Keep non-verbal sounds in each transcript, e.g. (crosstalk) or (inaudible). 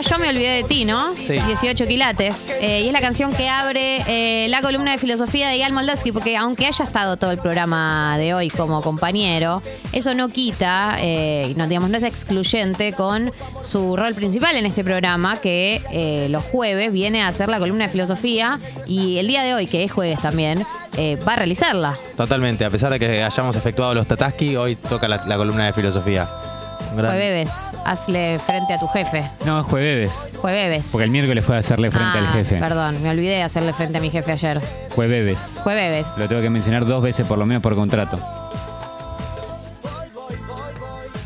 Ya yo me olvidé de ti, ¿no? Sí. 18 quilates. Eh, y es la canción que abre eh, la columna de filosofía de Ian Moldavsky, porque aunque haya estado todo el programa de hoy como compañero, eso no quita, eh, no, digamos, no es excluyente con su rol principal en este programa, que eh, los jueves viene a hacer la columna de filosofía y el día de hoy, que es jueves también, va a realizarla. Totalmente, a pesar de que hayamos efectuado los Tataski, hoy toca la, la columna de filosofía. Gran- Jueves, hazle frente a tu jefe. No, es jueves. Jueves. Porque el miércoles fue a hacerle frente Ah, al jefe. Perdón, me olvidé de hacerle frente a mi jefe ayer. Jueves. Jueves. Lo tengo que mencionar dos veces por lo menos por contrato.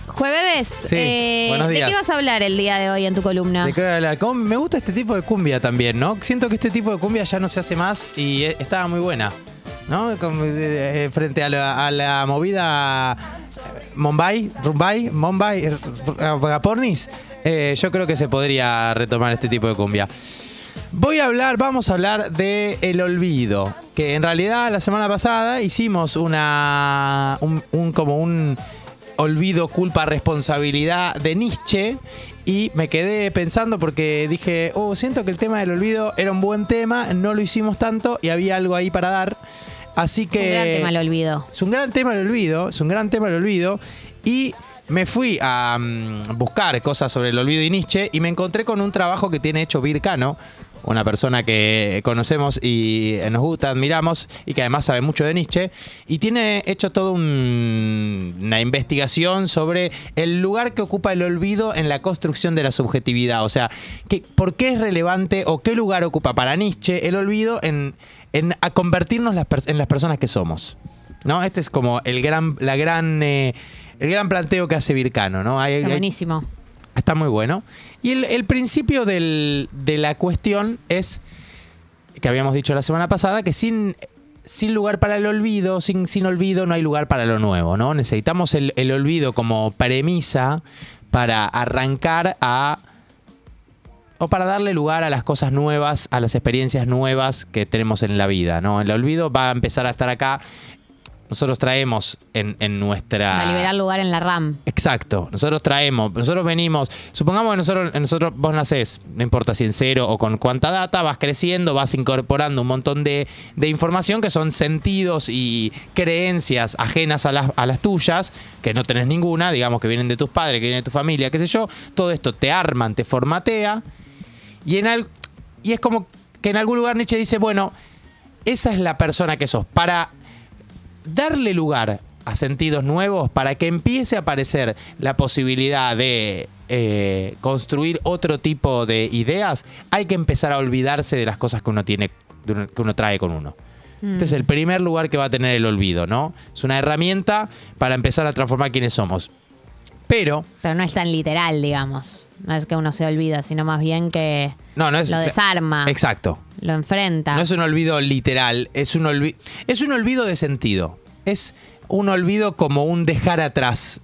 Jueves, Sí, eh, buenos ¿de días. qué vas a hablar el día de hoy en tu columna? ¿De qué voy a hablar? Me gusta este tipo de cumbia también, ¿no? Siento que este tipo de cumbia ya no se hace más y eh, estaba muy buena, ¿no? Eh, eh, frente a la, movida eh, Mumbai, Rumbai, Mumbai, Pornis, yo creo que se podría retomar este tipo de cumbia. Voy a hablar, vamos a hablar de el olvido, que en realidad la semana pasada hicimos una un, un- como un olvido, culpa, responsabilidad de Nietzsche y me quedé pensando porque dije, oh, siento que el tema del olvido era un buen tema, no lo hicimos tanto y había algo ahí para dar, así Es que un gran tema, lo olvido. es un gran tema el olvido, es un gran tema el olvido. Y me fui a mm, buscar cosas sobre el olvido y Nietzsche y me encontré con un trabajo que tiene hecho Vircano, una persona que conocemos y nos gusta, admiramos y que además sabe mucho de Nietzsche. Y tiene hecho toda un- una investigación sobre el lugar que ocupa el olvido en la construcción de la subjetividad. O sea, que, ¿por qué es relevante o qué lugar ocupa para Nietzsche el olvido en, en a convertirnos las en las personas que somos? ¿No? Este es como el gran, la gran, eh, el gran planteo que hace Vircano, ¿no? Hay- Está hay- buenísimo. Está muy bueno. Y el, el principio del- de la cuestión es, que habíamos dicho la semana pasada, que sin, sin lugar para el olvido, sin, sin olvido no hay lugar para lo nuevo, ¿no? Necesitamos el, el olvido como premisa para arrancar a... O para darle lugar a las cosas nuevas, a las experiencias nuevas que tenemos en la vida, ¿no? El olvido va a empezar a estar acá. Nosotros traemos en, en nuestra... Para liberar lugar en la RAM. Exacto. Nosotros traemos, nosotros venimos, supongamos que nosotros, nosotros vos nacés, no importa si en cero o con cuánta data, vas creciendo, vas incorporando un montón de, de información que son sentidos y creencias ajenas a las, a las tuyas, que no tenés ninguna, digamos que vienen de tus padres, que vienen de tu familia, qué sé yo. Todo esto te arman, te formatea. Y, en al- y es como que en algún lugar Nietzsche dice, bueno, esa es la persona que sos. Para darle lugar a sentidos nuevos, para que empiece a aparecer la posibilidad de eh, construir otro tipo de ideas, hay que empezar a olvidarse de las cosas que uno tiene, que uno trae con uno. Este es el primer lugar que va a tener el olvido, ¿no? Es una herramienta para empezar a transformar quienes somos. Pero, Pero no es tan literal, digamos. No es que uno se olvida, sino más bien que no, no es. lo desarma, Exacto. lo enfrenta. No es un olvido literal, es un, olvi- es un olvido de sentido. Es un olvido como un dejar atrás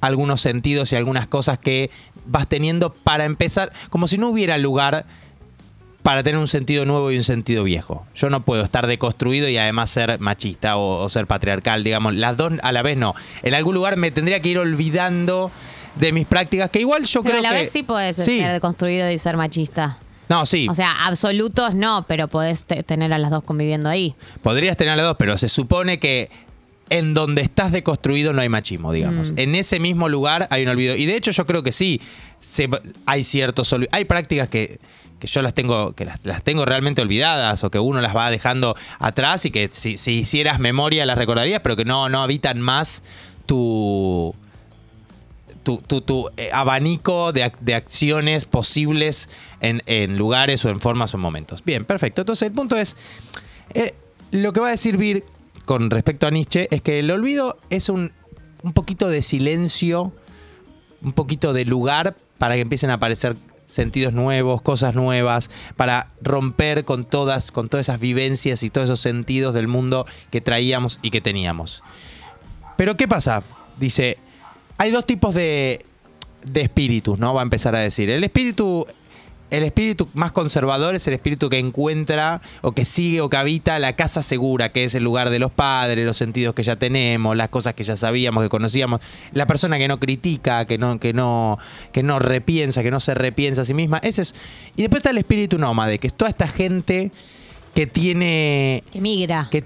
algunos sentidos y algunas cosas que vas teniendo para empezar, como si no hubiera lugar para tener un sentido nuevo y un sentido viejo. Yo no puedo estar deconstruido y además ser machista o, o ser patriarcal, digamos, las dos a la vez no. En algún lugar me tendría que ir olvidando de mis prácticas, que igual yo pero creo a la que... vez sí Sí. ser construido y ser machista. No, sí. O sea, absolutos no, pero podés te- tener a las dos conviviendo ahí. Podrías tener las dos, pero se supone que en donde estás deconstruido no hay machismo, digamos. Mm. En ese mismo lugar hay un olvido. Y de hecho yo creo que sí, se- hay ciertos Hay prácticas que, que yo las tengo, que las, las tengo realmente olvidadas o que uno las va dejando atrás y que si, si hicieras memoria las recordarías, pero que no, no habitan más tu... Tu, tu- tu, eh, abanico de, de acciones posibles en, en lugares o en formas o en momentos. Bien, perfecto. Entonces el punto es, eh, lo que va a decir Vir con respecto a Nietzsche es que el olvido es un, un poquito de silencio, un poquito de lugar para que empiecen a aparecer sentidos nuevos, cosas nuevas, para romper con todas, con todas esas vivencias y todos esos sentidos del mundo que traíamos y que teníamos. Pero ¿qué pasa? Dice, hay dos tipos de, de espíritus, ¿no? Va a empezar a decir. El espíritu el espíritu más conservador es el espíritu que encuentra o que sigue o que habita la casa segura, que es el lugar de los padres, los sentidos que ya tenemos, las cosas que ya sabíamos, que conocíamos, la persona que no critica, que no, que no, que no repiensa, que no se repiensa a sí misma. Ese es. Y después está el espíritu nómade, que es toda esta gente que tiene. Que migra. que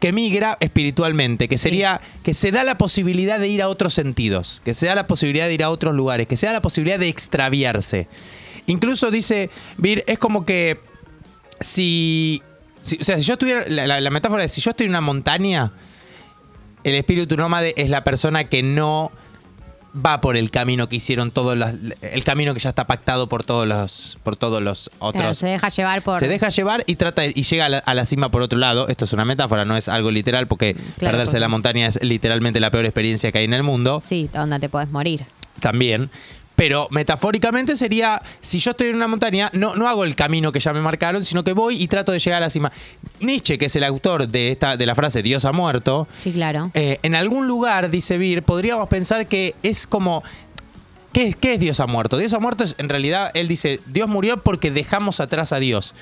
que migra espiritualmente, que sería que se da la posibilidad de ir a otros sentidos, que se da la posibilidad de ir a otros lugares, que se da la posibilidad de extraviarse. Incluso dice Vir, es como que si, si- o sea, si yo estuviera la, la- la metáfora es si yo estoy en una montaña, el espíritu nómade es la persona que no va por el camino que hicieron todos los, el camino que ya está pactado por todos los por todos los otros Claro, se deja llevar por. se deja llevar y trata y llega a la, a la cima por otro lado. Esto es una metáfora, no es algo literal, porque Claro, perderse porque en la montaña es literalmente la peor experiencia que hay en el mundo. Sí, donde te podés morir. También. Pero metafóricamente sería, si yo estoy en una montaña, no, no hago el camino que ya me marcaron, sino que voy y trato de llegar a la cima. Nietzsche, que es el autor de, esta, de la frase Dios ha muerto, Sí, claro. eh, en algún lugar, dice Vir, podríamos pensar que es como. ¿Qué, es- ¿Qué es Dios ha muerto? Dios ha muerto es, en realidad, él dice, Dios murió porque dejamos atrás a Dios.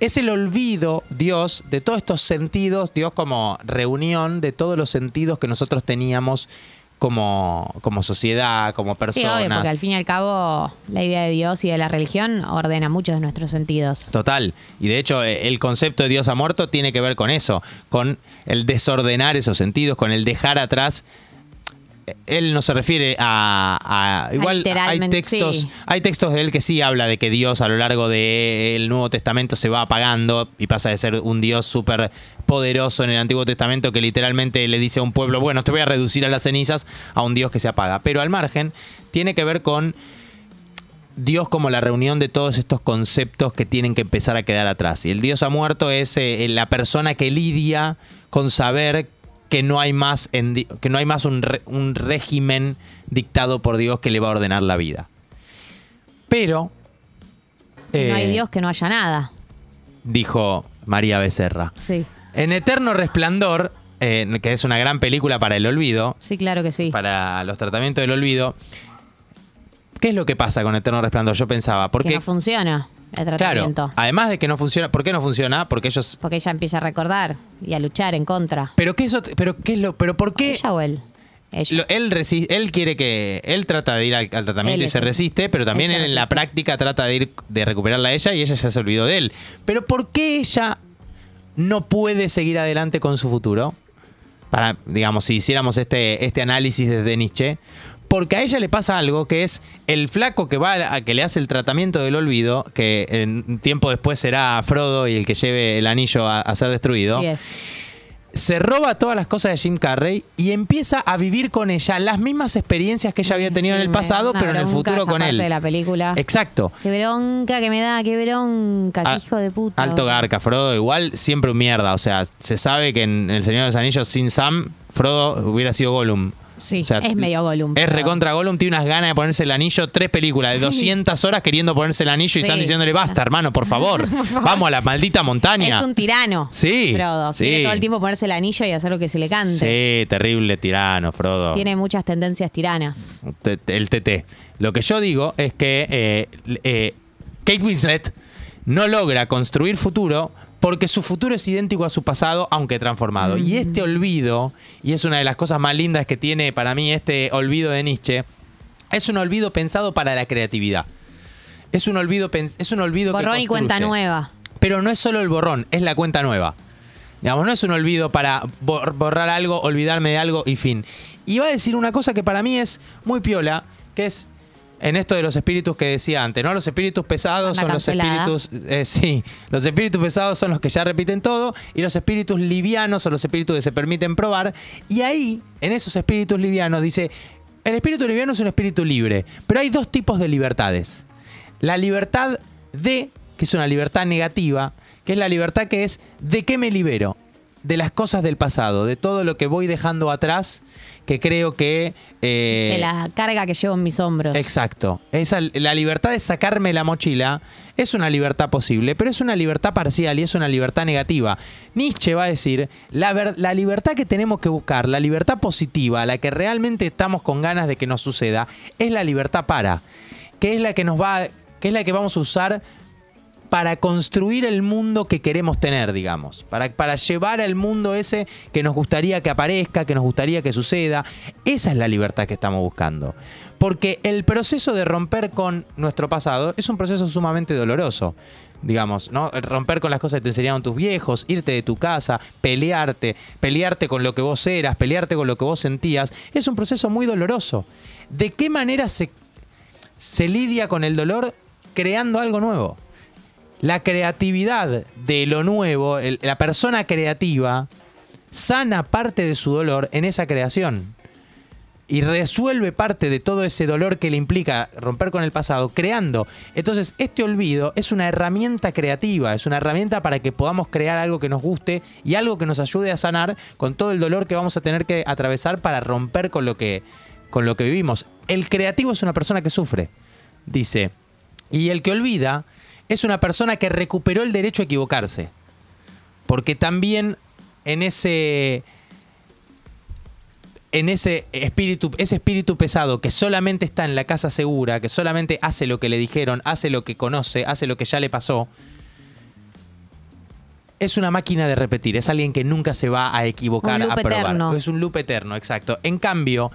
Es el olvido, Dios, de todos estos sentidos, Dios como reunión de todos los sentidos que nosotros teníamos como, como sociedad, como Sí, personas. obvio, porque al fin y al cabo la idea de Dios y de la religión ordena muchos de nuestros sentidos. Total. Y de hecho, eh, el concepto de Dios ha muerto tiene que ver con eso, con el desordenar esos sentidos, con el dejar atrás. Él no se refiere a. a- igual hay textos, sí. hay textos de él que sí habla de que Dios a lo largo del Nuevo Testamento se va apagando y pasa de ser un Dios súper poderoso en el Antiguo Testamento que literalmente le dice a un pueblo, bueno, te voy a reducir a las cenizas, a un Dios que se apaga. Pero al margen, tiene que ver con Dios como la reunión de todos estos conceptos que tienen que empezar a quedar atrás. Y el Dios ha muerto es eh, la persona que lidia con saber que no hay más, en que no hay más un, re- un régimen dictado por Dios que le va a ordenar la vida. Pero, Si no hay eh, Dios, que no haya nada. dijo María Becerra, Sí, en Eterno Resplandor, eh, que es una gran película para el olvido, sí, claro que sí. para los tratamientos del olvido, ¿qué es lo que pasa con Eterno Resplandor? Yo pensaba, que porque no funciona el Claro, tratamiento. además de que no funciona, ¿por qué no funciona? Porque ellos Porque ella empieza a recordar y a luchar en contra. pero qué eso pero qué es lo pero por qué ¿Ella o él? Lo- él resi- él quiere que él trata de ir al, al tratamiento Él y se resiste, pero también él él en la práctica trata de ir de recuperarla a ella y ella ya se olvidó de él. Pero ¿por qué ella no puede seguir adelante con su futuro? Para, digamos, si hiciéramos este, este análisis desde Nietzsche, porque a ella le pasa algo que es el flaco que va a, a que le hace el tratamiento del olvido, que en tiempo después será Frodo y el que lleve el anillo a, a ser destruido Sí es. se roba todas las cosas de Jim Carrey y empieza a vivir con ella las mismas experiencias que ella había tenido Sí, en el pasado, pero en el futuro con él. de la película. Exacto. Qué bronca que me da, qué bronca, qué Ah, hijo de puta. Alto garca, Frodo, igual siempre un mierda. O sea, se sabe que en El Señor de los Anillos sin Sam, Frodo hubiera sido Gollum. Sí, O sea, es medio Gollum. Es recontra Gollum, tiene unas ganas de ponerse el anillo, tres películas de Sí. 200 horas queriendo ponerse el anillo y Sí. están diciéndole, basta, hermano, (laughs) por favor. Vamos a la maldita montaña. Es un tirano. Sí, Frodo. sí. Quiere todo el tiempo ponerse el anillo y hacer lo que se le cante. Sí, terrible tirano, Frodo. Tiene muchas tendencias tiranas. El TT. Lo que yo digo es que eh, eh, Kate Winslet no logra construir futuro porque su futuro es idéntico a su pasado, aunque transformado. Y este olvido, y es una de las cosas más lindas que tiene para mí este olvido de Nietzsche, es un olvido pensado para la creatividad. Es un olvido, es un olvido que Borrón y cuenta nueva. Pero no es solo el borrón, es la cuenta nueva. Digamos, no es un olvido para bor- borrar algo, olvidarme de algo y fin. Y va a decir una cosa que para mí es muy piola, que es en esto de los espíritus que decía antes, ¿no? Los espíritus pesados son los espíritus, eh, sí, los espíritus pesados son los que ya repiten todo y los espíritus livianos son los espíritus que se permiten probar. Y ahí, en esos espíritus livianos, dice, el espíritu liviano es un espíritu libre, pero hay dos tipos de libertades. La libertad de, que es una libertad negativa, que es la libertad que es de qué me libero, de las cosas del pasado, de todo lo que voy dejando atrás, que creo que... eh, de la carga que llevo en mis hombros. Exacto. Esa, la libertad de sacarme la mochila es una libertad posible, pero es una libertad parcial y es una libertad negativa. Nietzsche va a decir, la, ver- la libertad que tenemos que buscar, la libertad positiva, la que realmente estamos con ganas de que nos suceda, es la libertad para, que es la que nos va, que es la que vamos a usar para construir el mundo que queremos tener, digamos. Para, para llevar al mundo ese que nos gustaría que aparezca, que nos gustaría que suceda. Esa es la libertad que estamos buscando. Porque el proceso de romper con nuestro pasado es un proceso sumamente doloroso. Digamos, ¿no? Romper con las cosas que te enseñaron tus viejos, irte de tu casa, pelearte, pelearte con lo que vos eras, pelearte con lo que vos sentías, es un proceso muy doloroso. ¿De qué manera se, se lidia con el dolor creando algo nuevo? La creatividad de lo nuevo, la persona creativa, sana parte de su dolor en esa creación. Y resuelve parte de todo ese dolor que le implica romper con el pasado, creando. Entonces, este olvido es una herramienta creativa, es una herramienta para que podamos crear algo que nos guste y algo que nos ayude a sanar con todo el dolor que vamos a tener que atravesar para romper con lo que, con lo que vivimos. El creativo es una persona que sufre, dice. Y el que olvida es una persona que recuperó el derecho a equivocarse. Porque también en ese. En ese espíritu, ese espíritu pesado que solamente está en la casa segura, que solamente hace lo que le dijeron, hace lo que conoce, hace lo que ya le pasó, es una máquina de repetir, es alguien que nunca se va a equivocar Un loop a probar. eterno. Es un loop eterno, exacto. En cambio,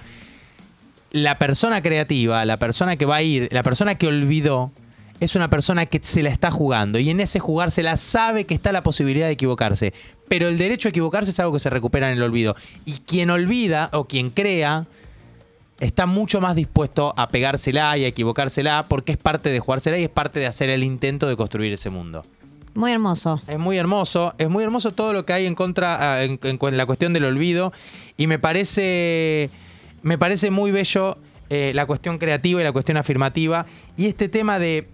la persona creativa, la persona que va a ir, la persona que olvidó, es una persona que se la está jugando y en ese jugársela sabe que está la posibilidad de equivocarse. Pero el derecho a equivocarse es algo que se recupera en el olvido. Y quien olvida o quien crea está mucho más dispuesto a pegársela y a equivocársela porque es parte de jugársela y es parte de hacer el intento de construir ese mundo. Muy hermoso. Es muy hermoso, es muy hermoso todo lo que hay en contra, ah, en, en cu- en la cuestión del olvido y me parece, me parece muy bello eh, la cuestión creativa y la cuestión afirmativa y este tema de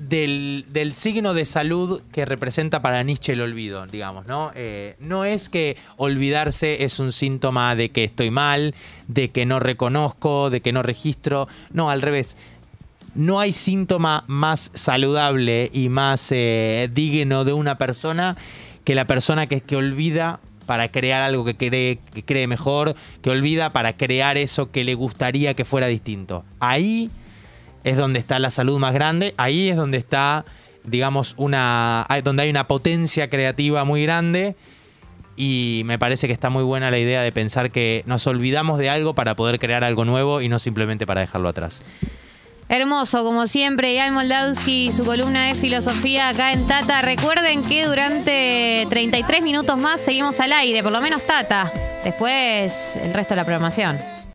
del, signo de salud que representa para Nietzsche el olvido, digamos, ¿no? Eh, no es que olvidarse es un síntoma de que estoy mal, de que no reconozco, de que no registro, no, al revés no hay síntoma más saludable y más eh, digno de una persona que la persona que, que olvida para crear algo que cree, que cree mejor, que olvida para crear eso que le gustaría que fuera distinto. Ahí es donde está la salud más grande, ahí es donde está, digamos, una, donde hay una potencia creativa muy grande y me parece que está muy buena la idea de pensar que nos olvidamos de algo para poder crear algo nuevo y no simplemente para dejarlo atrás. Hermoso, como siempre, Ian Moldavsky y su columna de filosofía acá en Tata. Recuerden que durante 33 minutos más seguimos al aire, por lo menos Tata. Después el resto de la programación.